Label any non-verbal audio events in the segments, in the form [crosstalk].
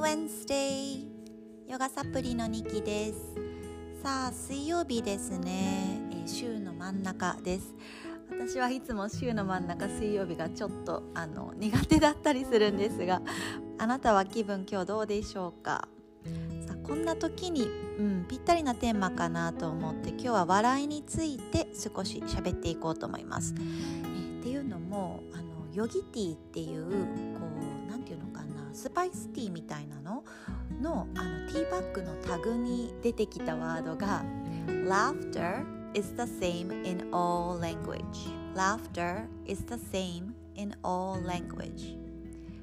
Wednesday. ヨガサプリのニキです。さあ水曜日ですね、えー、週の真ん中です。私はいつも週の真ん中水曜日がちょっとあの苦手だったりするんですがあなたは気分今日どうでしょうか？さあこんな時に、うん、ぴったりなテーマかなと思って今日は笑いについて少し喋っていこうと思います、えー、っていうのもあのヨギティっていうこうスパイスティーみたいなの？のあのティーバッグのタグに出てきたワードが Laughter is the same in all language. Laughter is the same in all language.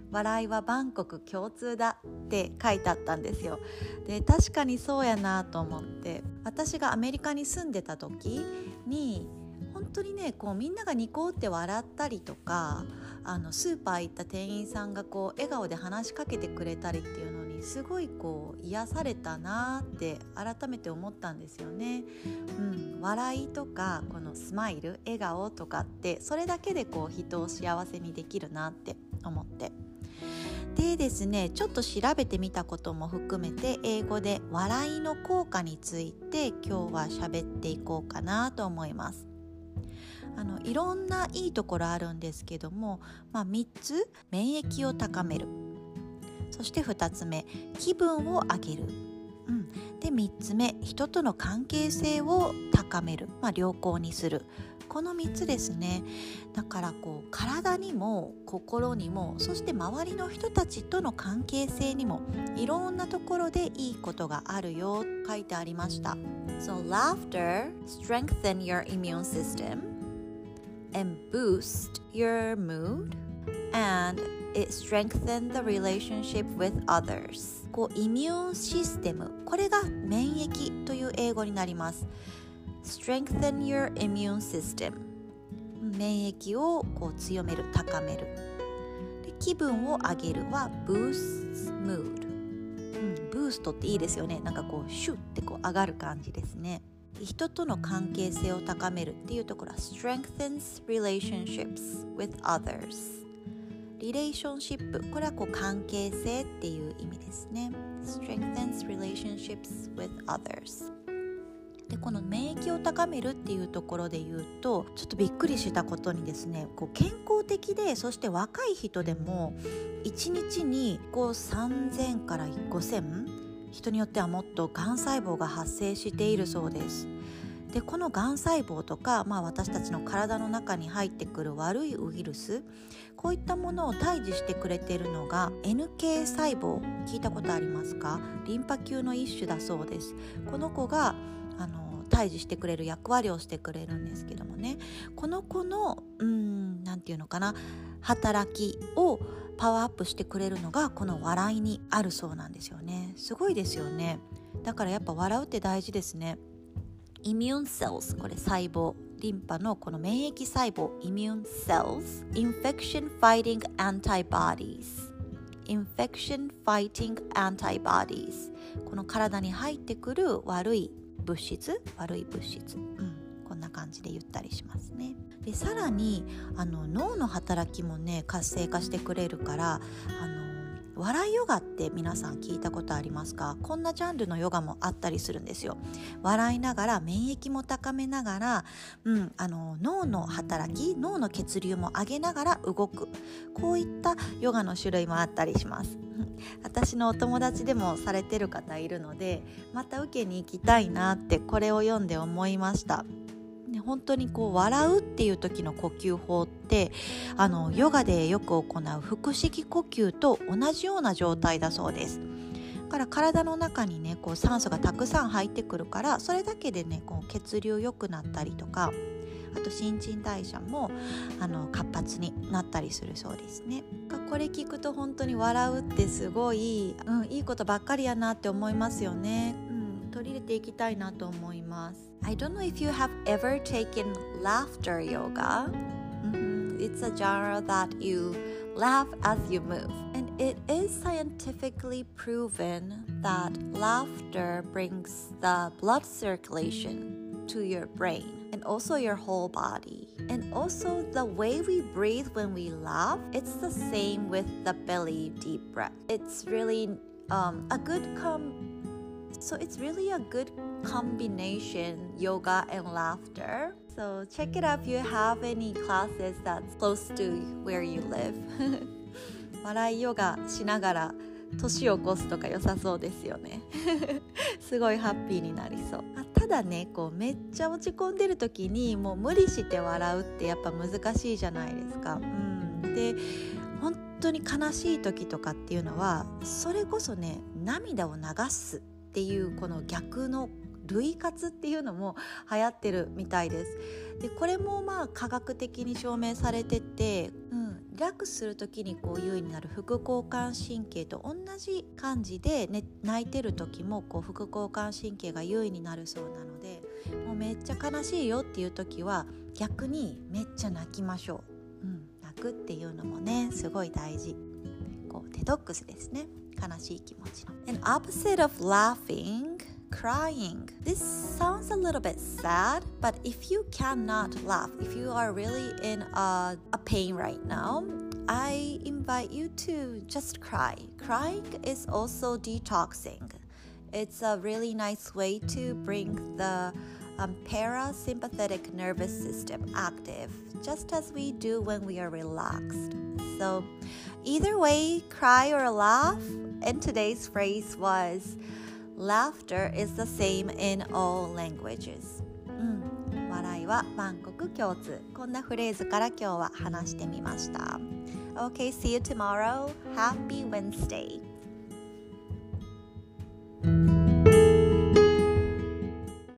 笑いは万国共通だって書いてあったんですよ。で確かにそうやなと思って。私がアメリカに住んでた時に本当にねこうみんながニコって笑ったりとかあのスーパー行った店員さんがこう笑顔で話しかけてくれたりっていうのにすごいこう癒されたなって改めて思ったんですよね。うん、笑いとかこのスマイル笑顔とかってそれだけでこう人を幸せにできるなって思って。でですねちょっと調べてみたことも含めて英語で笑いの効果について今日は喋っていこうかなと思います。あのいろんないいところあるんですけども、まあ、3つ免疫を高める。そして2つ目気分を上げる、うん、で3つ目人との関係性を高める、まあ、良好にする。この3つですね。だからこう体にも心にもそして周りの人たちとの関係性にもいろんなところでいいことがあるよ書いてありました。So laughter strengthen your immune system. And boost your mood and it strengthen the relationship with others こうイミューンシステムこれが免疫という英語になります strengthen your immune system 免疫をこう強める高めるで気分を上げるは boost mood、うん、ブーストっていいですよねなんかこうシュッてこう上がる感じですね人との関係性を高めるっていうところは strengthens relationships with others. リレーションシップこれはこう関係性っていう意味ですね。strengthens relationships with others. でこの免疫を高めるっていうところで言うとちょっとびっくりしたことにですねこう健康的でそして若い人でも1日にこう3000から5000人によってはもっとがん細胞が発生しているそうです。でこのがん細胞とか、まあ、私たちの体の中に入ってくる悪いウイルスこういったものを退治してくれているのが NK 細胞。聞いたことありますか？リンパ球の一種だそうです。この子があの退治してくれる役割をしてくれるんですけどもね。この子のうん何て言うのかな？働きをパワーアップしてくれるのがこの笑いにあるそうなんですよね。すごいですよね。だからやっぱ笑うって大事ですね。 immune cells これ細胞リンパのこの免疫細胞 immune cells infection-fighting antibodies infection-fighting antibodies この体に入ってくる悪い物質悪い物質、うん、感じで言ったりしますね。でさらにあの脳の働きもね活性化してくれるからあの笑いヨガって皆さん聞いたことありますか？こんなジャンルのヨガもあったりするんですよ。笑いながら免疫も高めながら、うん、あの脳の働き脳の血流も上げながら動く。こういったヨガの種類もあったりします。[laughs] 私のお友達でもされてる方いるのでまた受けに行きたいなってこれを読んで思いました。ね、本当にこう笑うっていう時の呼吸法ってあのヨガでよく行う腹式呼吸と同じような状態だそうです。だから体の中にねこう酸素がたくさん入ってくるからそれだけでねこう血流良くなったりとかあと新陳代謝もあの活発になったりするそうですね。これ聞くと本当に笑うってすごい、うん、いいことばっかりやなって思いますよね。うん、取り入れていきたいなと思います。I don't know if you have ever taken laughter yoga. Mm-hmm. It's a genre that you laugh as you move. And it is scientifically proven that laughter brings the blood circulation to your brain and also your whole body. And also, the way we breathe when we laugh, it's the same with the belly deep breath. It's really um, a good com so it's really a good combination yoga and laughter. So check it out if you have any classes that's close to where you live. [laughs] 笑いヨガしながら年を越すとか良さそうですよね。[laughs] すごいハッピーになりそう。ただねこうめっちゃ落ち込んでる時にもう無理して笑うってやっぱ難しいじゃないですか。うん、で本当に悲しい時とかっていうのはそれこそね涙を流す。っていうこの逆の類活っていうのも流行ってるみたいです。でこれもまあ科学的に証明されてて、うん、リラックスする時にこう優位になる副交感神経と同じ感じで、ね、泣いてる時もこう副交感神経が優位になるそうなのでもうめっちゃ悲しいよっていう時は逆にめっちゃ泣きましょう、うん、泣くっていうのもねすごい大事。こうデトックスですね。悲しい気持ちの。And opposite of laughing crying. This sounds a little bit sad, but if you cannot laugh, if you are really in a, a pain right now, I invite you to just cry. Crying is also detoxing. It's a really nice way to bring the um, parasympathetic nervous system active, just as we do when we are relaxed. So, either way, cry or laugh. And today's phrase was Laughter is the same in all languages、うん、笑いは万国共通こんなフレーズから今日は話してみました Okay, see you tomorrow. Happy Wednesday.